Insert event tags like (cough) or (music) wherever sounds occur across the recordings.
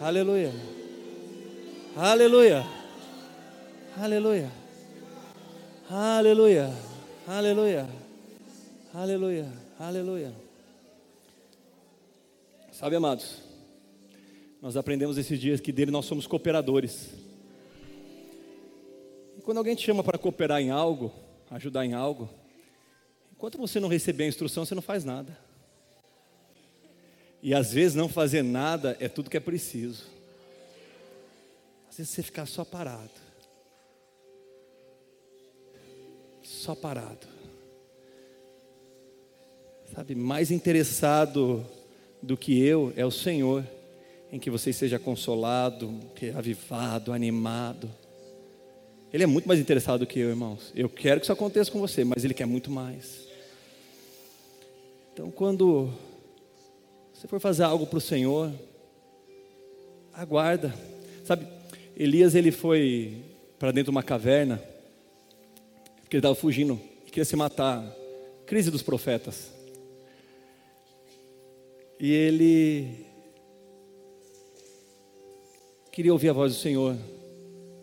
Aleluia. Aleluia. Aleluia. Aleluia. Aleluia. Aleluia. Aleluia. Sabe, amados, nós aprendemos esses dias que dele nós somos cooperadores. E quando alguém te chama para cooperar em algo, ajudar em algo, enquanto você não receber a instrução, você não faz nada. E às vezes não fazer nada é tudo que é preciso. Às vezes você ficar só parado. Só parado. Sabe, mais interessado do que eu é o Senhor, em que você seja consolado, avivado, animado. Ele é muito mais interessado do que eu, irmãos. Eu quero que isso aconteça com você, mas ele quer muito mais. Então, quando você for fazer algo para o Senhor, aguarda. Sabe, Elias ele foi para dentro de uma caverna, porque ele estava fugindo queria se matar. Crise dos profetas. E ele queria ouvir a voz do Senhor.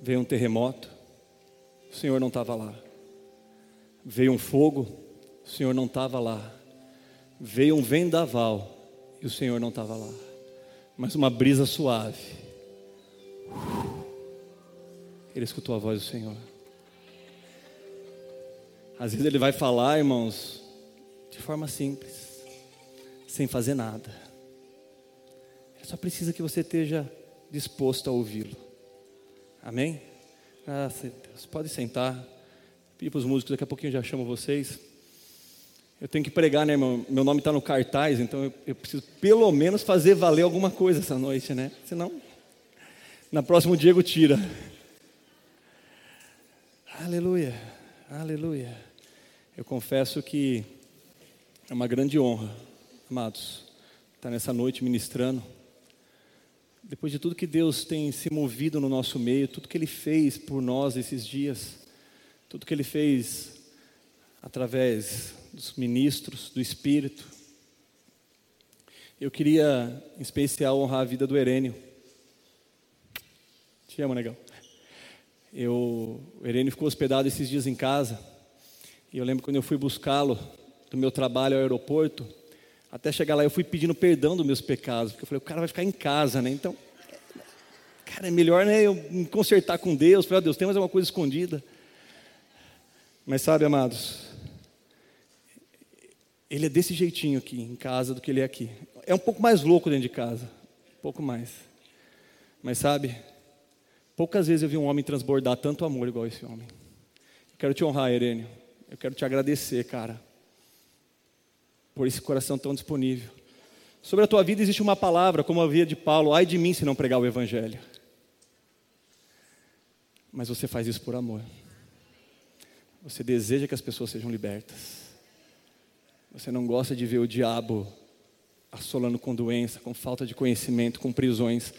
Veio um terremoto, o Senhor não estava lá. Veio um fogo, o Senhor não estava lá. Veio um vendaval e o Senhor não estava lá. Mas uma brisa suave. Ele escutou a voz do Senhor. Às vezes ele vai falar, irmãos, de forma simples, sem fazer nada. Ele só precisa que você esteja disposto a ouvi-lo. Amém? Graças a Deus. Pode sentar. Pedir para os músicos, daqui a pouquinho eu já chamo vocês. Eu tenho que pregar, né, irmão? Meu nome está no cartaz, então eu, eu, preciso pelo menos fazer valer alguma coisa essa noite, né? Senão, na próximo Diego tira. Aleluia, aleluia. Eu confesso que é uma grande honra, amados, estar nessa noite ministrando. Depois de tudo que Deus tem se movido no nosso meio, tudo que Ele fez por nós esses dias, tudo que Ele fez através dos ministros, do Espírito. Eu queria, em especial, honrar a vida do Herênio. Te amo, negão. Eu, o Herênio ficou hospedado esses dias em casa. E eu lembro quando eu fui buscá-lo do meu trabalho ao aeroporto. Até chegar lá, eu fui pedindo perdão dos meus pecados, porque eu falei, o cara vai ficar em casa, né? Então, cara, é melhor né, eu me consertar com Deus. Falei, oh, Deus, tem mais alguma coisa escondida. Mas sabe, amados, ele é desse jeitinho aqui em casa do que ele é aqui. É um pouco mais louco dentro de casa, um pouco mais. Mas sabe, poucas vezes eu vi um homem transbordar tanto amor igual esse homem. Eu quero te honrar, Herênio. Eu quero te agradecer, cara, por esse coração tão disponível. Sobre a tua vida existe uma palavra, como havia de Paulo: ai de mim se não pregar o Evangelho. Mas você faz isso por amor. Você deseja que as pessoas sejam libertas. Você não gosta de ver o diabo assolando com doença, com falta de conhecimento, com prisões.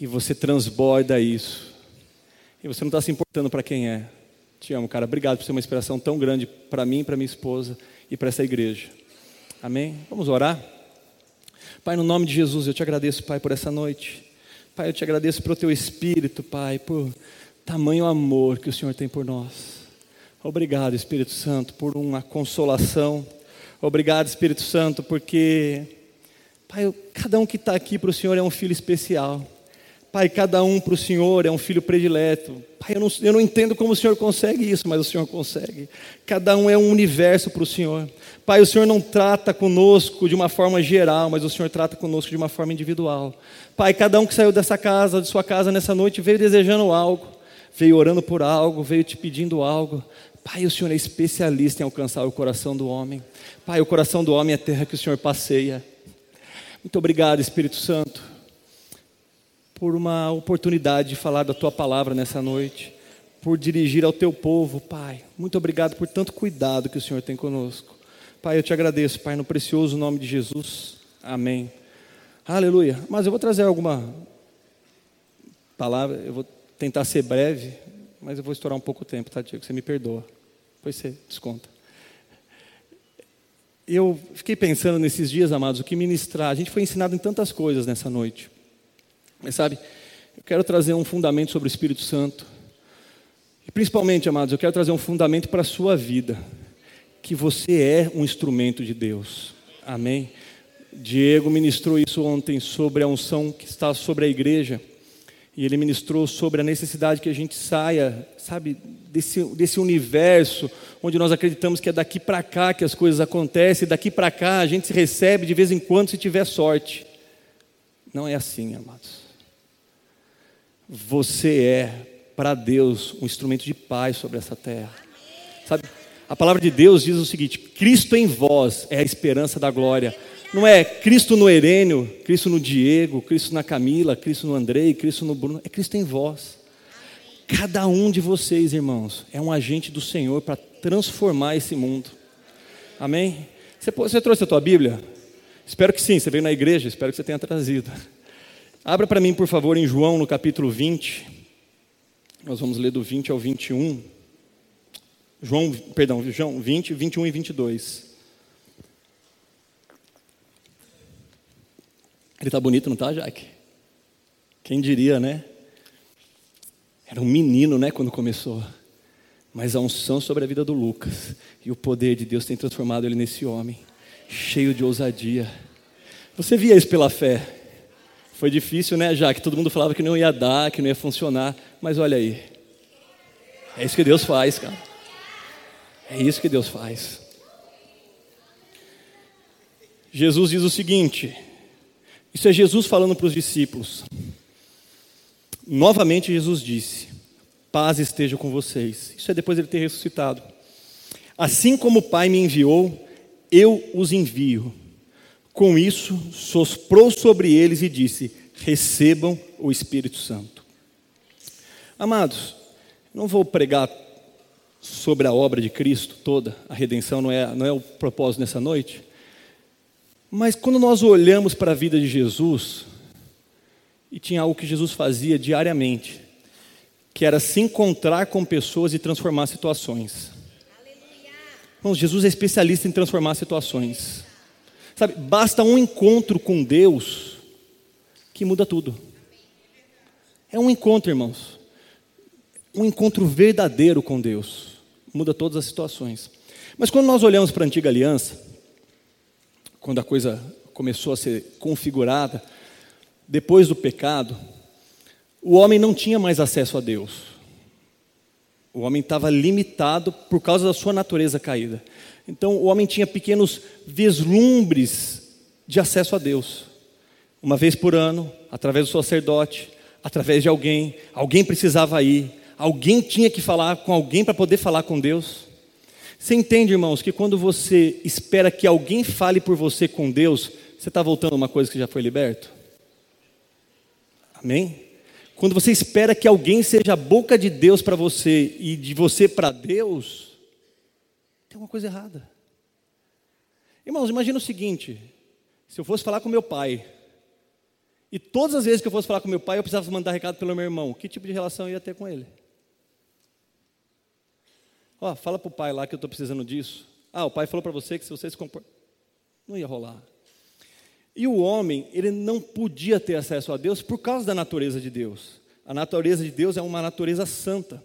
E você transborda isso. E você não está se importando para quem é. Te amo, cara. Obrigado por ser uma inspiração tão grande para mim, para minha esposa e para essa igreja. Amém? Vamos orar? Pai, no nome de Jesus, eu te agradeço, Pai, por essa noite. Pai, eu te agradeço pelo teu espírito, Pai, por tamanho amor que o Senhor tem por nós. Obrigado, Espírito Santo, por uma consolação Obrigado, Espírito Santo, porque, Pai, cada um que está aqui para o Senhor é um filho especial. Pai, cada um para o Senhor é um filho predileto. Pai, eu não, eu não entendo como o Senhor consegue isso, mas o Senhor consegue. Cada um é um universo para o Senhor. Pai, o Senhor não trata conosco de uma forma geral, mas o Senhor trata conosco de uma forma individual. Pai, cada um que saiu dessa casa, de sua casa nessa noite, veio desejando algo, veio orando por algo, veio te pedindo algo. Pai, o Senhor é especialista em alcançar o coração do homem. Pai, o coração do homem é a terra que o Senhor passeia. Muito obrigado, Espírito Santo, por uma oportunidade de falar da tua palavra nessa noite, por dirigir ao teu povo, Pai. Muito obrigado por tanto cuidado que o Senhor tem conosco. Pai, eu te agradeço, Pai, no precioso nome de Jesus. Amém. Aleluia. Mas eu vou trazer alguma palavra, eu vou tentar ser breve, mas eu vou estourar um pouco o tempo, tá, Diego? Você me perdoa. Depois você desconta. Eu fiquei pensando nesses dias, amados, o que ministrar. A gente foi ensinado em tantas coisas nessa noite. Mas sabe, eu quero trazer um fundamento sobre o Espírito Santo. E principalmente, amados, eu quero trazer um fundamento para a sua vida. Que você é um instrumento de Deus. Amém? Diego ministrou isso ontem sobre a unção que está sobre a igreja. E ele ministrou sobre a necessidade que a gente saia, sabe, desse, desse universo onde nós acreditamos que é daqui para cá que as coisas acontecem, daqui para cá a gente se recebe de vez em quando se tiver sorte. Não é assim, amados. Você é, para Deus, um instrumento de paz sobre essa terra. Sabe, a palavra de Deus diz o seguinte: Cristo em vós é a esperança da glória. Não é Cristo no Herênio, Cristo no Diego, Cristo na Camila, Cristo no Andrei, Cristo no Bruno. É Cristo em vós. Cada um de vocês, irmãos, é um agente do Senhor para transformar esse mundo. Amém? Você, trouxe a tua Bíblia? Espero que sim. Você veio na igreja, espero que você tenha trazido. Abra para mim, por favor, em João, no capítulo 20. Nós vamos ler do 20 ao 21. João, perdão, João 20, 21 e 22. Ele está bonito, não está, Jaque? Quem diria, né? Era um menino, né, quando começou. Mas a unção sobre a vida do Lucas e o poder de Deus tem transformado ele nesse homem, cheio de ousadia. Você via isso pela fé. Foi difícil, né, Jaque? Todo mundo falava que não ia dar, que não ia funcionar. Mas olha aí. É isso que Deus faz, cara. É isso que Deus faz. Jesus diz o seguinte: isso é Jesus falando para os discípulos. Novamente Jesus disse: Paz esteja com vocês. Isso é depois de ele ter ressuscitado. Assim como o Pai me enviou, eu os envio. Com isso, soprou sobre eles e disse: Recebam o Espírito Santo. Amados, não vou pregar sobre a obra de Cristo toda, a redenção não é, não é o propósito nessa noite. Mas quando nós olhamos para a vida de Jesus, e tinha algo que Jesus fazia diariamente, que era se encontrar com pessoas e transformar situações. Irmãos, Jesus é especialista em transformar situações. Sabe, basta um encontro com Deus que muda tudo. É um encontro, irmãos. Um encontro verdadeiro com Deus. Muda todas as situações. Mas quando nós olhamos para a antiga aliança, quando a coisa começou a ser configurada, depois do pecado, o homem não tinha mais acesso a Deus. O homem estava limitado por causa da sua natureza caída. Então, o homem tinha pequenos vislumbres de acesso a Deus. Uma vez por ano, através do sacerdote, através de alguém, alguém precisava ir, alguém tinha que falar com alguém para poder falar com Deus. Você entende, irmãos, que quando você espera que alguém fale por você com Deus, você está voltando a uma coisa que já foi liberto? Amém? Quando você espera que alguém seja a boca de Deus para você e de você para Deus, tem uma coisa errada. Irmãos, imagina o seguinte: se eu fosse falar com meu pai, e todas as vezes que eu fosse falar com meu pai, eu precisava mandar recado pelo meu irmão, que tipo de relação eu ia ter com ele? Ó, oh, fala para o pai lá que eu estou precisando disso. Ah, o pai falou para você que se você se comportar. Não ia rolar. E o homem, ele não podia ter acesso a Deus por causa da natureza de Deus. A natureza de Deus é uma natureza santa.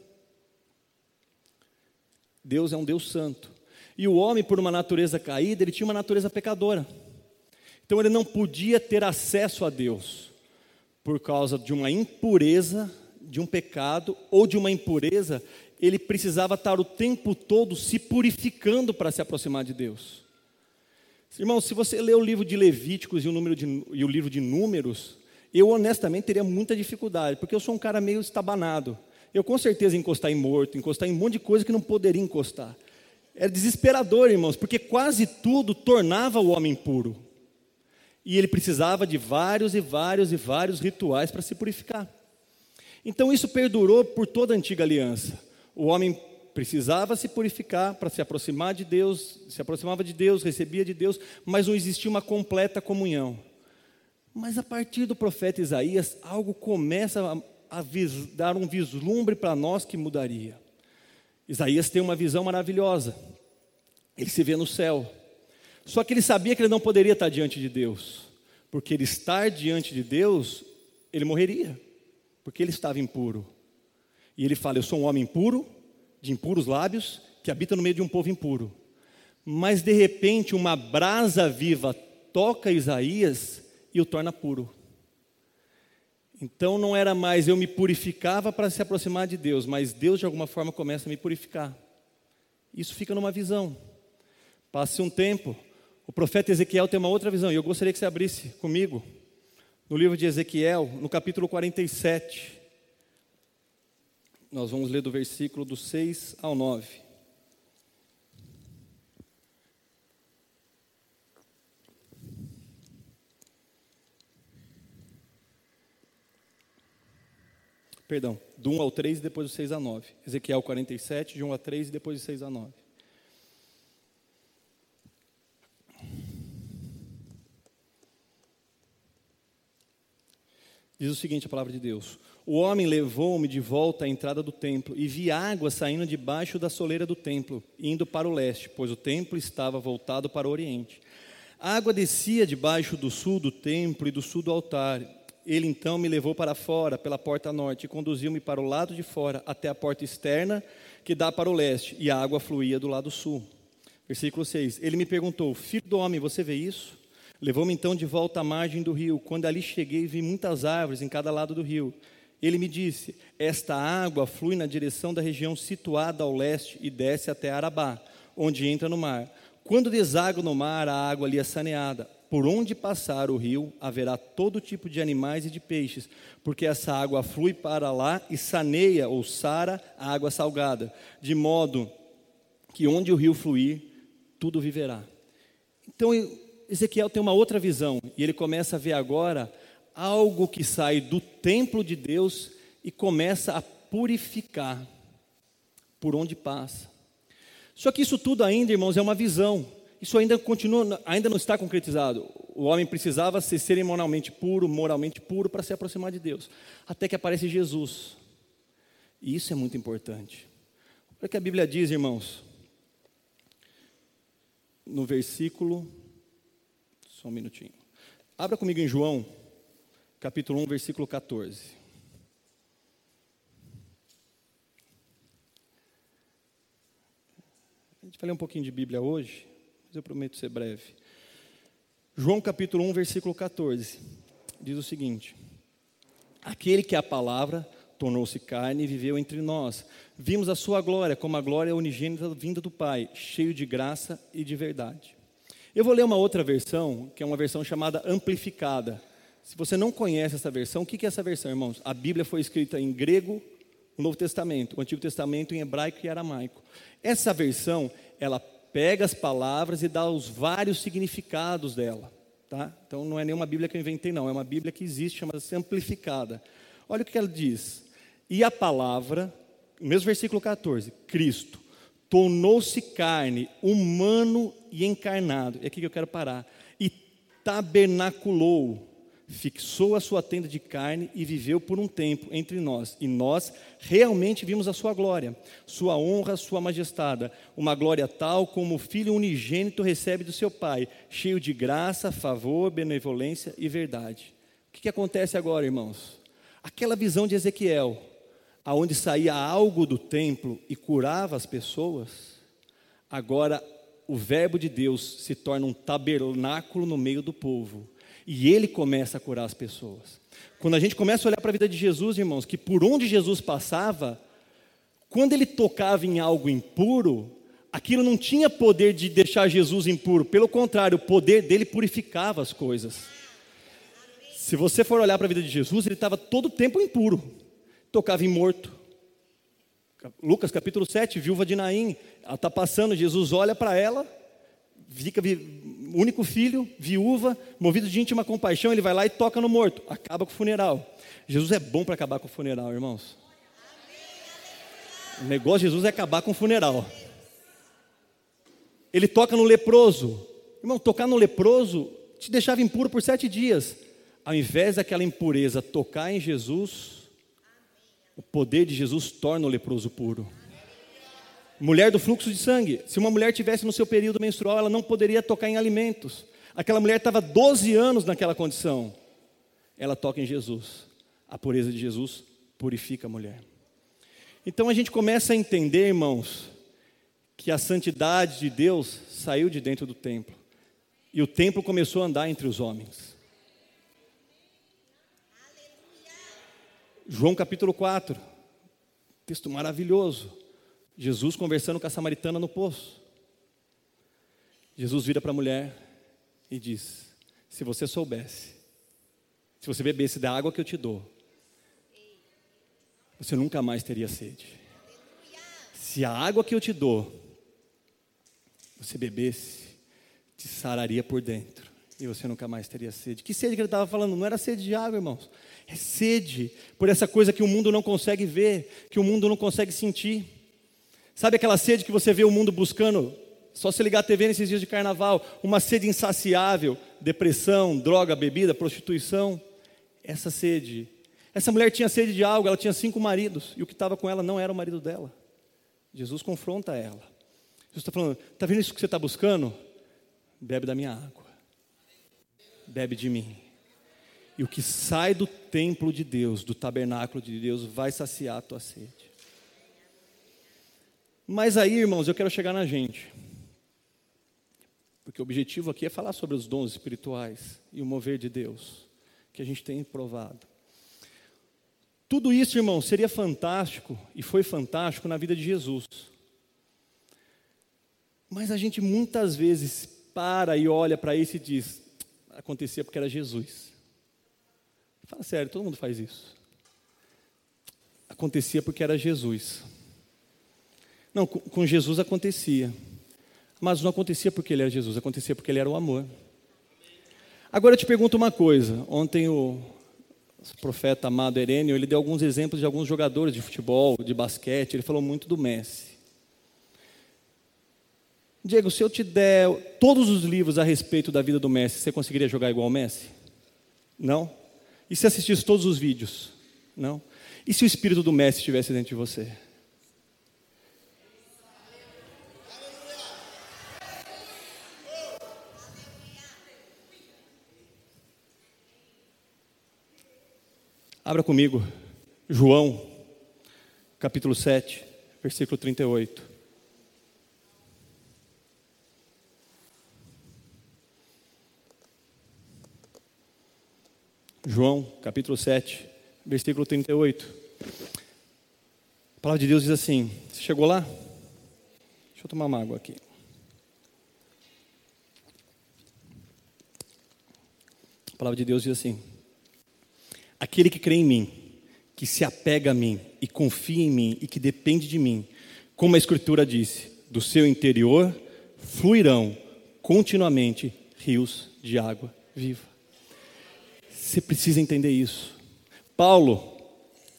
Deus é um Deus santo. E o homem, por uma natureza caída, ele tinha uma natureza pecadora. Então ele não podia ter acesso a Deus por causa de uma impureza, de um pecado ou de uma impureza ele precisava estar o tempo todo se purificando para se aproximar de Deus. Irmão, se você ler o livro de Levíticos e o, de, e o livro de Números, eu honestamente teria muita dificuldade, porque eu sou um cara meio estabanado. Eu com certeza encostar em morto, encostar em um monte de coisa que não poderia encostar. Era desesperador, irmãos, porque quase tudo tornava o homem puro. E ele precisava de vários e vários e vários rituais para se purificar. Então isso perdurou por toda a antiga aliança. O homem precisava se purificar para se aproximar de Deus, se aproximava de Deus, recebia de Deus, mas não existia uma completa comunhão. Mas a partir do profeta Isaías, algo começa a, a vis, dar um vislumbre para nós que mudaria. Isaías tem uma visão maravilhosa. Ele se vê no céu. Só que ele sabia que ele não poderia estar diante de Deus, porque ele estar diante de Deus ele morreria, porque ele estava impuro. E ele fala: Eu sou um homem impuro, de impuros lábios, que habita no meio de um povo impuro. Mas de repente, uma brasa viva toca Isaías e o torna puro. Então não era mais eu me purificava para se aproximar de Deus, mas Deus de alguma forma começa a me purificar. Isso fica numa visão. Passe um tempo, o profeta Ezequiel tem uma outra visão, e eu gostaria que você abrisse comigo no livro de Ezequiel, no capítulo 47. Nós vamos ler do versículo do 6 ao 9. Perdão, do 1 ao 3 e depois do 6 a 9. Ezequiel 47, de 1 a 3 e depois do 6 a 9. Diz o seguinte a palavra de Deus: O homem levou-me de volta à entrada do templo e vi água saindo debaixo da soleira do templo, indo para o leste, pois o templo estava voltado para o oriente. A água descia debaixo do sul do templo e do sul do altar ele então me levou para fora, pela porta norte, e conduziu-me para o lado de fora, até a porta externa, que dá para o leste, e a água fluía do lado sul. Versículo 6. Ele me perguntou: Filho do homem, você vê isso? Levou-me então de volta à margem do rio. Quando ali cheguei, vi muitas árvores em cada lado do rio. Ele me disse: Esta água flui na direção da região situada ao leste e desce até Arabá, onde entra no mar. Quando deságua no mar, a água ali é saneada por onde passar o rio, haverá todo tipo de animais e de peixes, porque essa água flui para lá e saneia ou sara a água salgada, de modo que onde o rio fluir, tudo viverá. Então, Ezequiel tem uma outra visão, e ele começa a ver agora algo que sai do templo de Deus e começa a purificar por onde passa. Só que isso tudo ainda, irmãos, é uma visão isso ainda continua, ainda não está concretizado. O homem precisava ser cerimonialmente puro, moralmente puro para se aproximar de Deus. Até que aparece Jesus. E isso é muito importante. Olha o que a Bíblia diz, irmãos. No versículo. Só um minutinho. Abra comigo em João, capítulo 1, versículo 14. A gente vai ler um pouquinho de Bíblia hoje mas eu prometo ser breve. João capítulo 1, versículo 14, diz o seguinte: Aquele que é a palavra tornou-se carne e viveu entre nós. Vimos a sua glória, como a glória unigênita vinda do Pai, cheio de graça e de verdade. Eu vou ler uma outra versão, que é uma versão chamada amplificada. Se você não conhece essa versão, o que é essa versão, irmãos? A Bíblia foi escrita em grego, o Novo Testamento, o Antigo Testamento em hebraico e aramaico. Essa versão, ela pega as palavras e dá os vários significados dela. Tá? Então não é nenhuma Bíblia que eu inventei, não, é uma Bíblia que existe, chamada-se amplificada. Olha o que ela diz. E a palavra, mesmo versículo 14, Cristo, tornou-se carne, humano e encarnado. É aqui que eu quero parar. E tabernaculou fixou a sua tenda de carne e viveu por um tempo entre nós. E nós realmente vimos a sua glória, sua honra, sua majestade, uma glória tal como o filho unigênito recebe do seu pai, cheio de graça, favor, benevolência e verdade. O que, que acontece agora, irmãos? Aquela visão de Ezequiel, aonde saía algo do templo e curava as pessoas, agora o verbo de Deus se torna um tabernáculo no meio do povo e ele começa a curar as pessoas. Quando a gente começa a olhar para a vida de Jesus, irmãos, que por onde Jesus passava, quando ele tocava em algo impuro, aquilo não tinha poder de deixar Jesus impuro, pelo contrário, o poder dele purificava as coisas. Se você for olhar para a vida de Jesus, ele estava todo o tempo impuro, tocava em morto. Lucas capítulo 7, viúva de Naim, ela está passando, Jesus olha para ela, fica único filho, viúva, movido de íntima compaixão, ele vai lá e toca no morto, acaba com o funeral. Jesus é bom para acabar com o funeral, irmãos. O negócio de Jesus é acabar com o funeral. Ele toca no leproso. Irmão, tocar no leproso te deixava impuro por sete dias. Ao invés daquela impureza tocar em Jesus, o poder de Jesus torna o leproso puro. Mulher do fluxo de sangue. Se uma mulher tivesse no seu período menstrual, ela não poderia tocar em alimentos. Aquela mulher estava 12 anos naquela condição. Ela toca em Jesus. A pureza de Jesus purifica a mulher. Então a gente começa a entender, irmãos, que a santidade de Deus saiu de dentro do templo e o templo começou a andar entre os homens. João capítulo 4, texto maravilhoso. Jesus conversando com a samaritana no poço. Jesus vira para a mulher e diz: Se você soubesse, se você bebesse da água que eu te dou, você nunca mais teria sede. Se a água que eu te dou, você bebesse, te sararia por dentro e você nunca mais teria sede. Que sede que ele estava falando? Não era sede de água, irmãos. É sede por essa coisa que o mundo não consegue ver, que o mundo não consegue sentir. Sabe aquela sede que você vê o mundo buscando? Só se ligar a TV nesses dias de carnaval, uma sede insaciável, depressão, droga, bebida, prostituição. Essa sede. Essa mulher tinha sede de algo, ela tinha cinco maridos, e o que estava com ela não era o marido dela. Jesus confronta ela. Jesus está falando: está vendo isso que você está buscando? Bebe da minha água bebe de mim. E o que sai do templo de Deus, do tabernáculo de Deus, vai saciar a tua sede. Mas aí, irmãos, eu quero chegar na gente. Porque o objetivo aqui é falar sobre os dons espirituais e o mover de Deus, que a gente tem provado. Tudo isso, irmão, seria fantástico e foi fantástico na vida de Jesus. Mas a gente muitas vezes para e olha para isso e diz: acontecia porque era Jesus. Fala sério, todo mundo faz isso. Acontecia porque era Jesus. Não, com Jesus acontecia. Mas não acontecia porque ele era Jesus, acontecia porque ele era o amor. Agora eu te pergunto uma coisa. Ontem o profeta amado Herênio, ele deu alguns exemplos de alguns jogadores de futebol, de basquete, ele falou muito do Messi. Diego, se eu te der todos os livros a respeito da vida do Messi, você conseguiria jogar igual o Messi? Não? E se assistisse todos os vídeos? Não? E se o espírito do Messi estivesse dentro de você? Abra comigo, João, capítulo 7, versículo 38. João, capítulo 7, versículo 38. A palavra de Deus diz assim: Você chegou lá? Deixa eu tomar uma água aqui. A palavra de Deus diz assim: Aquele que crê em mim, que se apega a mim e confia em mim e que depende de mim, como a Escritura disse, do seu interior fluirão continuamente rios de água viva. Você precisa entender isso. Paulo,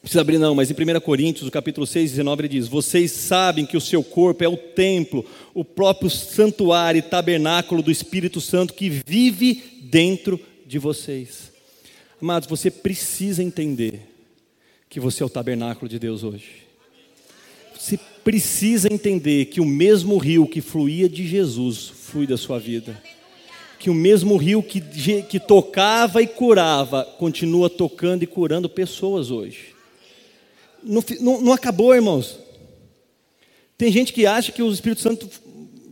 precisa abrir não, mas em 1 Coríntios, no capítulo 6, 19, ele diz: Vocês sabem que o seu corpo é o templo, o próprio santuário e tabernáculo do Espírito Santo que vive dentro de vocês. Amados, você precisa entender que você é o tabernáculo de Deus hoje. Você precisa entender que o mesmo rio que fluía de Jesus flui da sua vida que o mesmo rio que, que tocava e curava, continua tocando e curando pessoas hoje. Não, não, não acabou, irmãos. Tem gente que acha que o Espírito Santo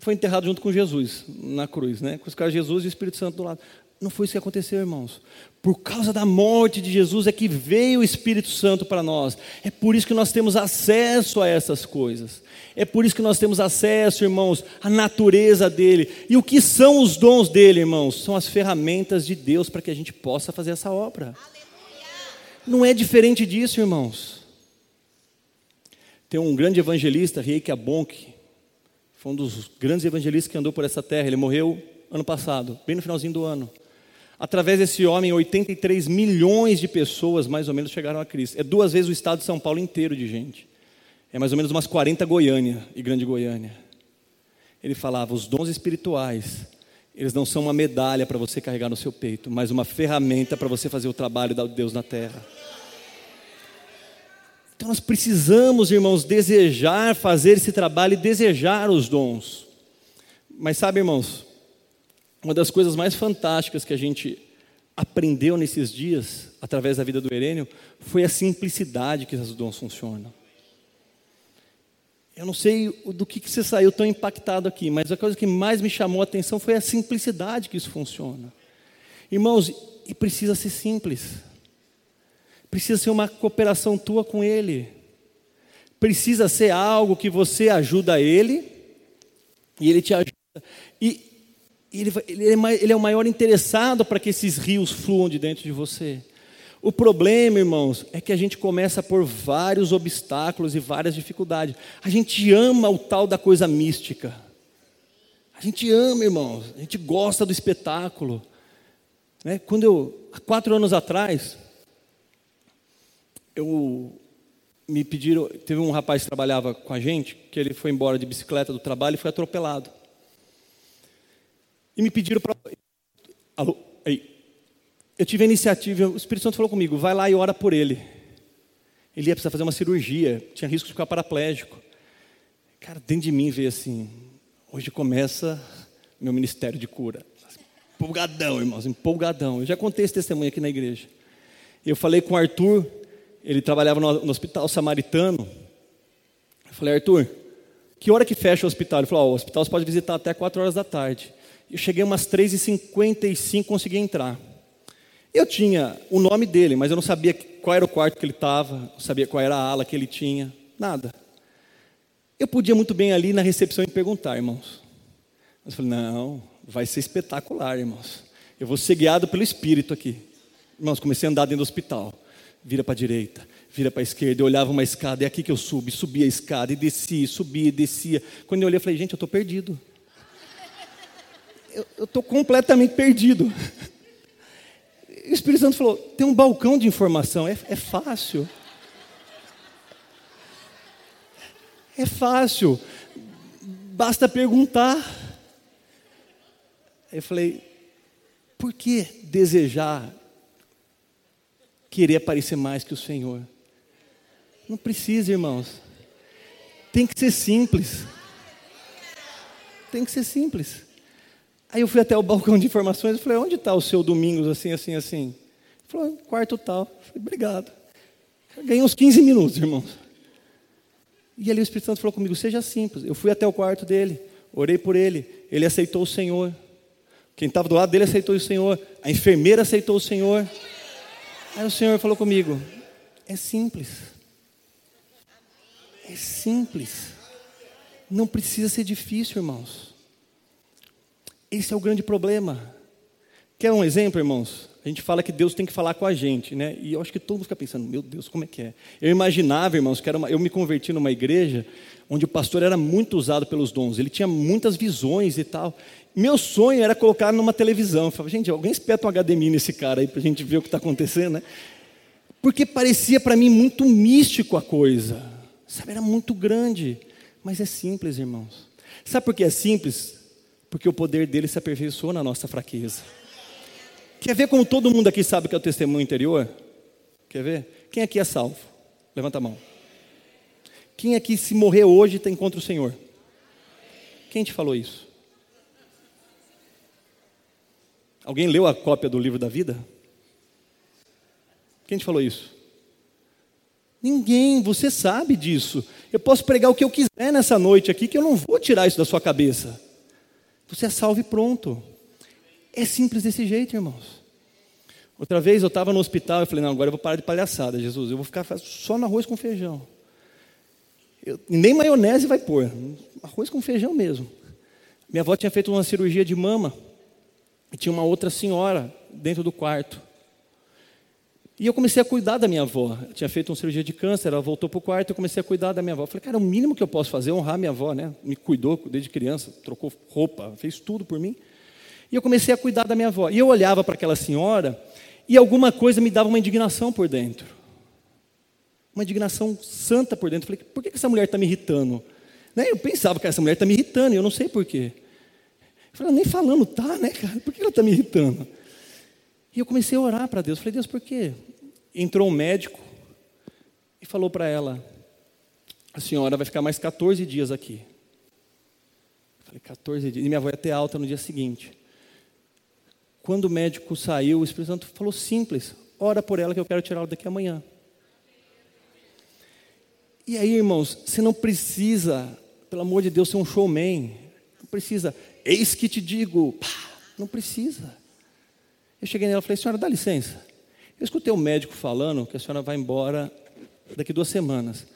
foi enterrado junto com Jesus na cruz, né? Caras Jesus e o Espírito Santo do lado. Não foi isso que aconteceu, irmãos. Por causa da morte de Jesus é que veio o Espírito Santo para nós. É por isso que nós temos acesso a essas coisas. É por isso que nós temos acesso, irmãos, à natureza dele. E o que são os dons dele, irmãos? São as ferramentas de Deus para que a gente possa fazer essa obra. Não é diferente disso, irmãos. Tem um grande evangelista, Reiki Abonk, foi um dos grandes evangelistas que andou por essa terra. Ele morreu ano passado, bem no finalzinho do ano. Através desse homem, 83 milhões de pessoas, mais ou menos, chegaram a Cristo. É duas vezes o estado de São Paulo inteiro de gente. É mais ou menos umas 40 Goiânia e Grande Goiânia. Ele falava: os dons espirituais, eles não são uma medalha para você carregar no seu peito, mas uma ferramenta para você fazer o trabalho de Deus na terra. Então nós precisamos, irmãos, desejar fazer esse trabalho e desejar os dons. Mas sabe, irmãos, uma das coisas mais fantásticas que a gente aprendeu nesses dias, através da vida do Herênio, foi a simplicidade que os dons funcionam. Eu não sei do que, que você saiu tão impactado aqui, mas a coisa que mais me chamou a atenção foi a simplicidade que isso funciona. Irmãos, e precisa ser simples. Precisa ser uma cooperação tua com Ele. Precisa ser algo que você ajuda Ele e Ele te ajuda. E ele, é, ele é o maior interessado para que esses rios fluam de dentro de você. O problema, irmãos, é que a gente começa por vários obstáculos e várias dificuldades. A gente ama o tal da coisa mística. A gente ama, irmãos. A gente gosta do espetáculo. Né? Quando eu, há quatro anos atrás, eu me pediram, teve um rapaz que trabalhava com a gente, que ele foi embora de bicicleta do trabalho e foi atropelado. E me pediram para. Alô? Aí. Eu tive a iniciativa, o Espírito Santo falou comigo: vai lá e ora por ele. Ele ia precisar fazer uma cirurgia, tinha risco de ficar paraplégico. Cara, dentro de mim veio assim: hoje começa meu ministério de cura. Empolgadão, irmãos, empolgadão. Eu já contei esse testemunho aqui na igreja. Eu falei com o Arthur, ele trabalhava no, hospital samaritano. Eu falei, Arthur, que hora que fecha o hospital? Ele falou, oh, o hospital você pode visitar até 4 horas da tarde. Eu cheguei umas 3h55, consegui entrar. Eu tinha o nome dele, mas eu não sabia qual era o quarto que ele estava, não sabia qual era a ala que ele tinha, nada. Eu podia muito bem ali na recepção e perguntar, irmãos. Mas eu falei, não, vai ser espetacular, irmãos. Eu vou ser guiado pelo Espírito aqui. Irmãos, comecei a andar dentro do hospital. Vira para a direita, vira para a esquerda. Eu olhava uma escada, é aqui que eu subi. Subia a escada e descia, subia e descia. Quando eu olhei, eu falei, gente, eu estou perdido eu estou completamente perdido. E o Espírito Santo falou: tem um balcão de informação, é, é fácil. É fácil, basta perguntar. Aí eu falei: por que desejar querer parecer mais que o Senhor? Não precisa, irmãos. Tem que ser simples. Tem que ser simples. Aí eu fui até o balcão de informações e falei, onde está o seu Domingos, assim, assim, assim? Ele falou, quarto tal. Eu falei, obrigado. Ganhei uns 15 minutos, irmãos. E ali o Espírito Santo falou comigo, seja simples. Eu fui até o quarto dele, orei por ele, ele aceitou o Senhor. Quem estava do lado dele aceitou o Senhor. A enfermeira aceitou o Senhor. Aí o Senhor falou comigo, é simples. É simples. Não precisa ser difícil, irmãos. Esse é o grande problema. Quer um exemplo, irmãos? A gente fala que Deus tem que falar com a gente, né? E eu acho que todo mundo fica pensando, meu Deus, como é que é? Eu imaginava, irmãos, que era uma, eu me converti numa igreja onde o pastor era muito usado pelos dons, ele tinha muitas visões e tal. Meu sonho era colocar numa televisão. Eu falava, gente, alguém espeta um HDMI nesse cara aí para a gente ver o que está acontecendo, né? Porque parecia para mim muito místico a coisa, sabe? Era muito grande, mas é simples, irmãos. Sabe por que é simples? Porque o poder dele se aperfeiçoou na nossa fraqueza. Quer ver como todo mundo aqui sabe que é o testemunho interior? Quer ver? Quem aqui é salvo? Levanta a mão. Quem aqui, se morrer hoje, tem contra o Senhor? Quem te falou isso? Alguém leu a cópia do livro da vida? Quem te falou isso? Ninguém, você sabe disso. Eu posso pregar o que eu quiser nessa noite aqui, que eu não vou tirar isso da sua cabeça. Você é salvo e pronto. É simples desse jeito, irmãos. Outra vez eu estava no hospital e falei, não, agora eu vou parar de palhaçada, Jesus. Eu vou ficar só no arroz com feijão. Eu, nem maionese vai pôr. Arroz com feijão mesmo. Minha avó tinha feito uma cirurgia de mama. E tinha uma outra senhora dentro do quarto. E eu comecei a cuidar da minha avó. Eu tinha feito uma cirurgia de câncer, ela voltou para o quarto, eu comecei a cuidar da minha avó. Eu falei, cara, o mínimo que eu posso fazer é honrar minha avó, né? Me cuidou desde criança, trocou roupa, fez tudo por mim. E eu comecei a cuidar da minha avó. E eu olhava para aquela senhora e alguma coisa me dava uma indignação por dentro. Uma indignação santa por dentro. Eu falei, por que essa mulher está me irritando? Né? Eu pensava que essa mulher está me irritando, e eu não sei por quê. Eu falei, nem falando tá, né, cara? Por que ela está me irritando? E eu comecei a orar para Deus. Falei, Deus, por quê? Entrou um médico e falou para ela: a senhora vai ficar mais 14 dias aqui. Eu falei, 14 dias. E minha avó ia ter alta no dia seguinte. quando o médico saiu, o Espírito Santo falou simples: ora por ela que eu quero tirá-la daqui amanhã. E aí, irmãos, você não precisa, pelo amor de Deus, ser um showman. Não precisa, eis que te digo. Pá, não precisa. Eu cheguei nela e falei, senhora, dá licença. Eu escutei o um médico falando que a senhora vai embora daqui duas semanas.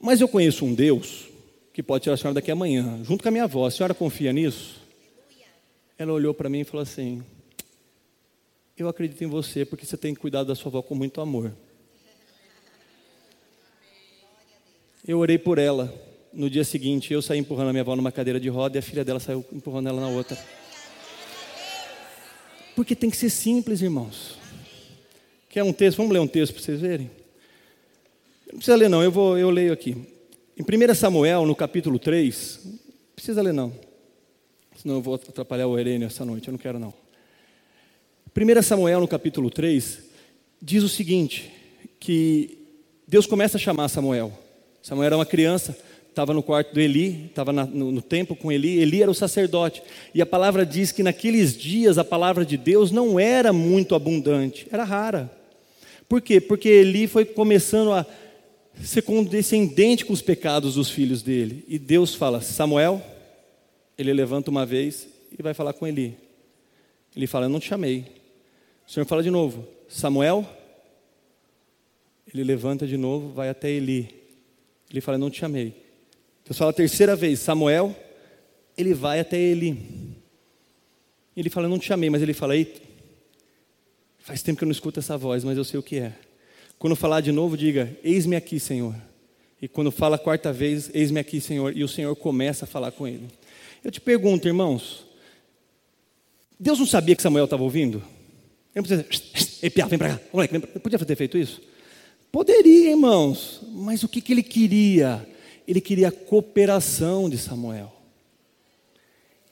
Mas eu conheço um Deus que pode tirar a senhora daqui amanhã, junto com a minha avó. A senhora confia nisso? Ela olhou para mim e falou assim: Eu acredito em você porque você tem cuidado da sua avó com muito amor. Eu orei por ela. No dia seguinte, eu saí empurrando a minha avó numa cadeira de roda e a filha dela saiu empurrando ela na outra. Porque tem que ser simples, irmãos. Quer um texto? Vamos ler um texto para vocês verem? Não precisa ler, não, eu, vou, eu leio aqui. Em 1 Samuel, no capítulo 3, não precisa ler, não. Senão eu vou atrapalhar o Herênio essa noite, eu não quero, não. 1 Samuel, no capítulo 3, diz o seguinte: que Deus começa a chamar Samuel. Samuel era uma criança, estava no quarto do Eli, estava no, no templo com Eli. Eli era o sacerdote. E a palavra diz que naqueles dias a palavra de Deus não era muito abundante, era rara. Por quê? Porque Eli foi começando a ser condescendente com os pecados dos filhos dele. E Deus fala: Samuel, ele levanta uma vez e vai falar com Eli. Ele fala: Eu não te chamei. O Senhor fala de novo: Samuel. Ele levanta de novo, vai até Eli. Ele fala: Não te chamei. Deus fala a terceira vez: Samuel. Ele vai até ele. Ele fala: Não te chamei, mas ele fala: Eita, faz tempo que eu não escuto essa voz, mas eu sei o que é. Quando falar de novo, diga: Eis-me aqui, Senhor. E quando fala a quarta vez, eis-me aqui, Senhor. E o Senhor começa a falar com ele. Eu te pergunto, irmãos: Deus não sabia que Samuel estava ouvindo? Ele não precisa. Vem para cá. Moleque, podia ter feito isso? Poderia, irmãos, mas o que, que ele queria? Ele queria a cooperação de Samuel.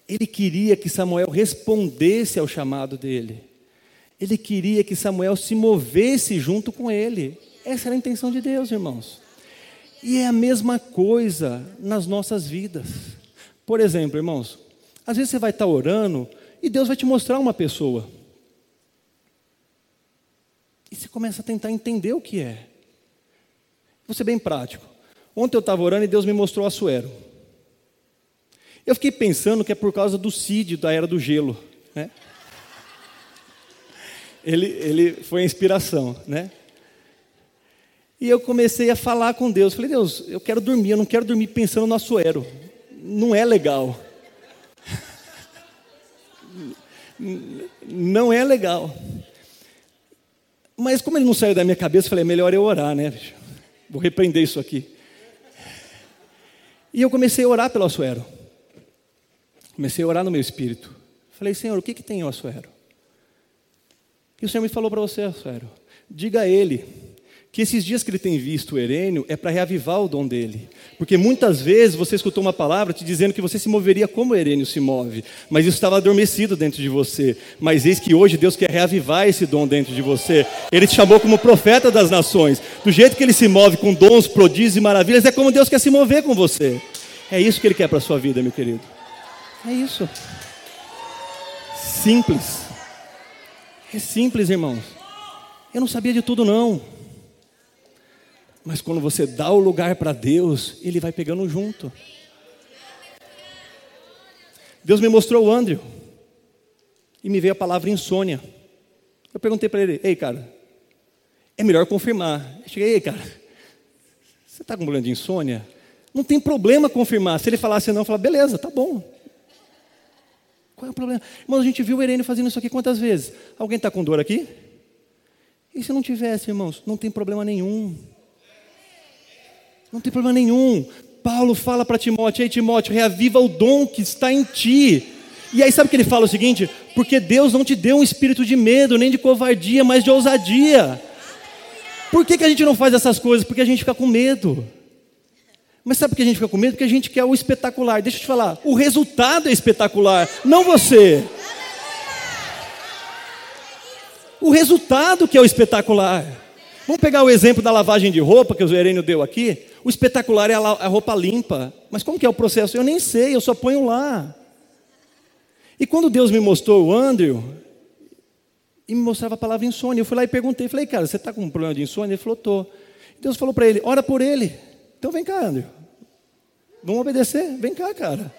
Ele queria que Samuel respondesse ao chamado dele. Ele queria que Samuel se movesse junto com ele. Essa era a intenção de Deus, irmãos. E é a mesma coisa nas nossas vidas. Por exemplo, irmãos, às vezes você vai estar orando e Deus vai te mostrar uma pessoa. E você começa a tentar entender o que é. Vou ser bem prático. Ontem eu estava orando e Deus me mostrou a Suero. Eu fiquei pensando que é por causa do Cid, da Era do Gelo. Né? Ele, ele foi a inspiração, né? E eu comecei a falar com Deus. Falei, Deus, eu quero dormir, eu não quero dormir pensando no Assuero. Não é legal. (laughs) Não é legal. Mas como ele não saiu da minha cabeça, falei, é melhor eu orar, né? Vou repreender isso aqui. E eu comecei a orar pelo Assuero. Comecei a orar no meu espírito. Falei, Senhor, o que, que tem o Assuero? E o Senhor me falou para você, Assuero, diga a ele que esses dias que ele tem visto o Herênio é para reavivar o dom dele. Porque muitas vezes você escutou uma palavra te dizendo que você se moveria como o Herênio se move, mas isso estava adormecido dentro de você. Mas eis que hoje Deus quer reavivar esse dom dentro de você. Ele te chamou como profeta das nações. Do jeito que ele se move com dons, prodígios e maravilhas, é como Deus quer se mover com você. É isso que ele quer para a sua vida, meu querido. É isso. Simples. É simples, irmãos. Eu não sabia de tudo, não. Mas quando você dá o lugar para Deus, Ele vai pegando junto. Deus me mostrou o Andrew. E me veio a palavra insônia. Eu perguntei para ele: Ei, cara, é melhor confirmar. Eu cheguei, ei, cara, você está com problema de insônia? Não tem problema confirmar. Se ele falasse não, eu falava, beleza, tá bom. Qual é o problema? Irmãos, a gente viu o Irene fazendo isso aqui quantas vezes? Alguém está com dor aqui? E se não tivesse, irmãos? Não tem problema nenhum. Não tem problema nenhum. Paulo fala para Timóteo: Ei, Timóteo, reaviva o dom que está em ti. E aí, sabe que ele fala o seguinte? Porque Deus não te deu um espírito de medo, nem de covardia, mas de ousadia. Por que, que a gente não faz essas coisas? Porque a gente fica com medo. Mas sabe por que a gente fica com medo? Porque a gente quer o espetacular. Deixa eu te falar: o resultado é espetacular, não você. O resultado que é o espetacular. Vamos pegar o exemplo da lavagem de roupa que o Zerênio deu aqui. O espetacular é a roupa limpa. Mas como que é o processo? Eu nem sei, eu só ponho lá. E quando Deus me mostrou o Andrew, e me mostrava a palavra insônia. Eu fui lá e perguntei, falei, cara, você está com um problema de insônia? Ele falou, tô. Deus falou para ele, ora por ele. Então vem cá, André. Vamos obedecer? Vem cá, cara.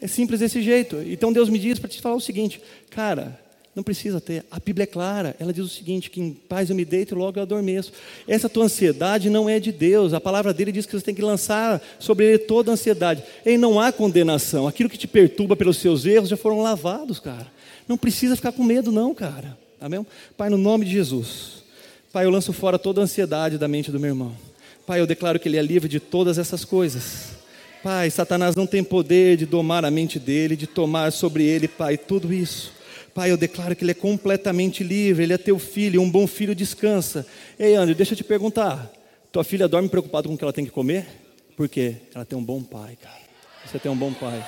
É simples desse jeito. Então Deus me diz para te falar o seguinte, cara, não precisa ter. A Bíblia é clara. Ela diz o seguinte: que em paz eu me deito e logo eu adormeço. Essa tua ansiedade não é de Deus. A palavra dele diz que você tem que lançar sobre ele toda a ansiedade. E não há condenação. Aquilo que te perturba pelos seus erros já foram lavados, cara. Não precisa ficar com medo, não, cara. Amém? Pai, no nome de Jesus. Pai, eu lanço fora toda a ansiedade da mente do meu irmão. Pai, eu declaro que ele é livre de todas essas coisas. Pai, Satanás não tem poder de domar a mente dele, de tomar sobre ele, Pai, tudo isso. Pai, eu declaro que ele é completamente livre, ele é teu filho, um bom filho descansa. Ei, André, deixa eu te perguntar: tua filha dorme preocupada com o que ela tem que comer? Por quê? Ela tem um bom pai, cara. Você tem um bom pai.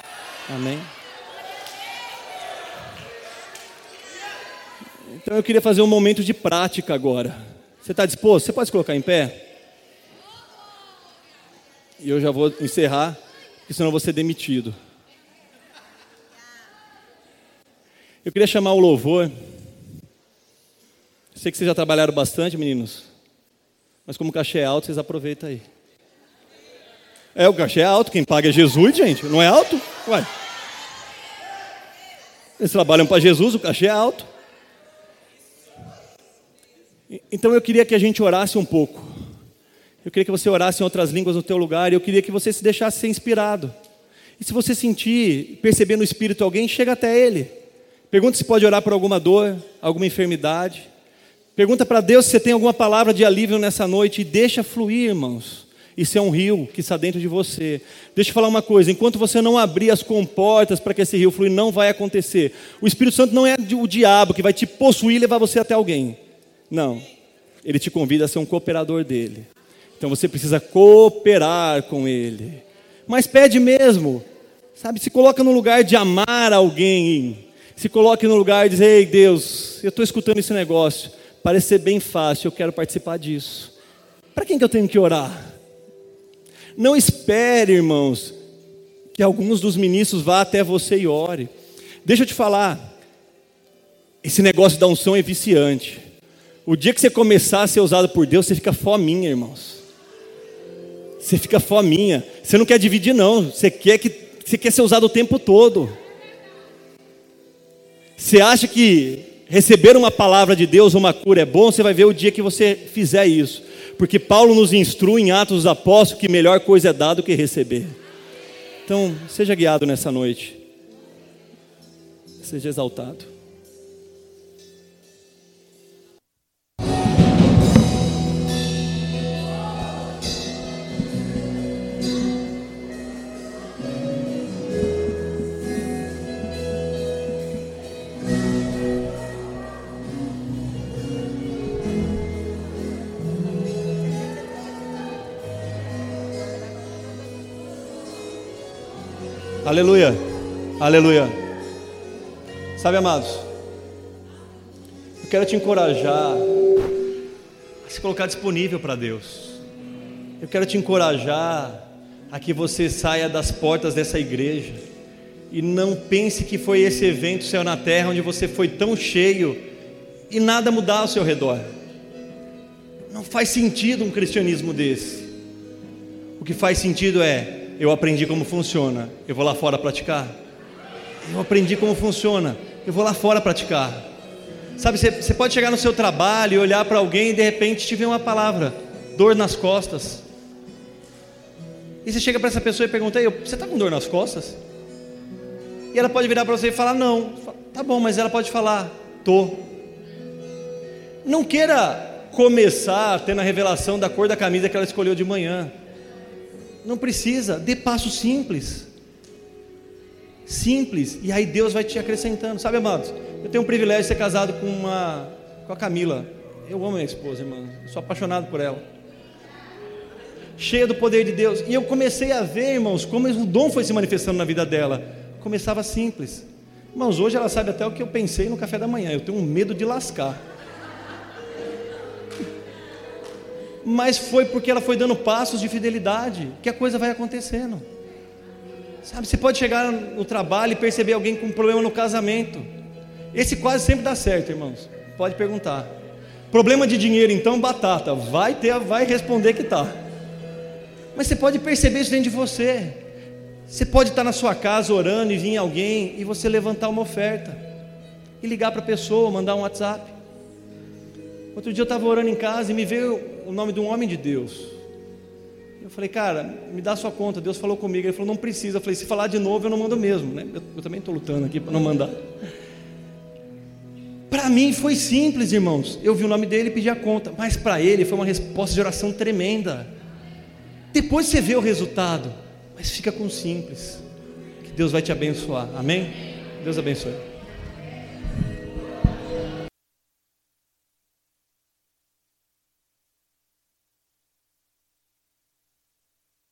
Amém? Então eu queria fazer um momento de prática agora. Você está disposto? Você pode se colocar em pé? E eu já vou encerrar, porque senão eu vou ser demitido. Eu queria chamar o louvor. sei que vocês já trabalharam bastante, meninos. Mas como o cachê é alto, vocês aproveitam aí. É, o cachê é alto, quem paga é Jesus, gente. Não é alto? Ué. Eles trabalham para Jesus, o cachê é alto. Então eu queria que a gente orasse um pouco. Eu queria que você orasse em outras línguas no teu lugar e eu queria que você se deixasse ser inspirado. E se você sentir, perceber no Espírito alguém, chega até Ele. Pergunta se pode orar por alguma dor, alguma enfermidade. Pergunta para Deus se você tem alguma palavra de alívio nessa noite e deixa fluir, irmãos. Isso é um rio que está dentro de você. Deixa eu falar uma coisa: enquanto você não abrir as comportas para que esse rio flui, não vai acontecer. O Espírito Santo não é o diabo que vai te possuir e levar você até alguém. Não. Ele te convida a ser um cooperador dele. Então você precisa cooperar com Ele. Mas pede mesmo, sabe? Se coloca no lugar de amar alguém. Se coloque no lugar de dizer: Ei Deus, eu estou escutando esse negócio. Parece ser bem fácil, eu quero participar disso. Para quem que eu tenho que orar? Não espere, irmãos, que alguns dos ministros vá até você e ore. Deixa eu te falar, esse negócio da unção é viciante. O dia que você começar a ser usado por Deus, você fica fominha, irmãos. Você fica fominha. Você não quer dividir, não. Você quer, que, você quer ser usado o tempo todo. Você acha que receber uma palavra de Deus, uma cura é bom? Você vai ver o dia que você fizer isso. Porque Paulo nos instrui em Atos dos Apóstolos que melhor coisa é dar do que receber. Então, seja guiado nessa noite. Seja exaltado. Aleluia. Aleluia. Sabe, amados, eu quero te encorajar a se colocar disponível para Deus. Eu quero te encorajar a que você saia das portas dessa igreja e não pense que foi esse evento céu na terra onde você foi tão cheio e nada mudar ao seu redor. Não faz sentido um cristianismo desse. O que faz sentido é eu aprendi como funciona, eu vou lá fora praticar. Eu aprendi como funciona, eu vou lá fora praticar. Sabe, você, pode chegar no seu trabalho e olhar para alguém e de repente te ver uma palavra, dor nas costas. E você chega para essa pessoa e pergunta: Você está com dor nas costas? E ela pode virar para você e falar: Não. Tá bom, mas ela pode falar: Tô. Não queira começar tendo a revelação da cor da camisa que ela escolheu de manhã. Não precisa, dê passo simples. Simples, e aí Deus vai te acrescentando. Sabe, amados? Eu tenho o privilégio de ser casado com uma com a Camila. Eu amo minha esposa, irmã. sou apaixonado por ela. Cheia do poder de Deus. E eu comecei a ver, irmãos, como o dom foi se manifestando na vida dela. Começava simples. Irmãos, hoje ela sabe até o que eu pensei no café da manhã. Eu tenho um medo de lascar. Mas foi porque ela foi dando passos de fidelidade que a coisa vai acontecendo. Sabe, você pode chegar no trabalho e perceber alguém com problema no casamento. Esse quase sempre dá certo, irmãos. Pode perguntar. Problema de dinheiro, então, batata. Vai ter, vai responder que tá. Mas você pode perceber isso dentro de você. Você pode estar na sua casa orando e vir alguém e você levantar uma oferta e ligar para a pessoa, mandar um WhatsApp. Outro dia eu estava orando em casa e me veio o nome de um homem de Deus. Eu falei, cara, me dá sua conta. Deus falou comigo. Ele falou, não precisa. Eu falei, se falar de novo, eu não mando mesmo. Né? Eu, eu também estou lutando aqui para não mandar. Para mim foi simples, irmãos. Eu vi o nome dele e pedi a conta. Mas para ele foi uma resposta de oração tremenda. Depois você vê o resultado. Mas fica com simples. Que Deus vai te abençoar. Amém? Deus abençoe.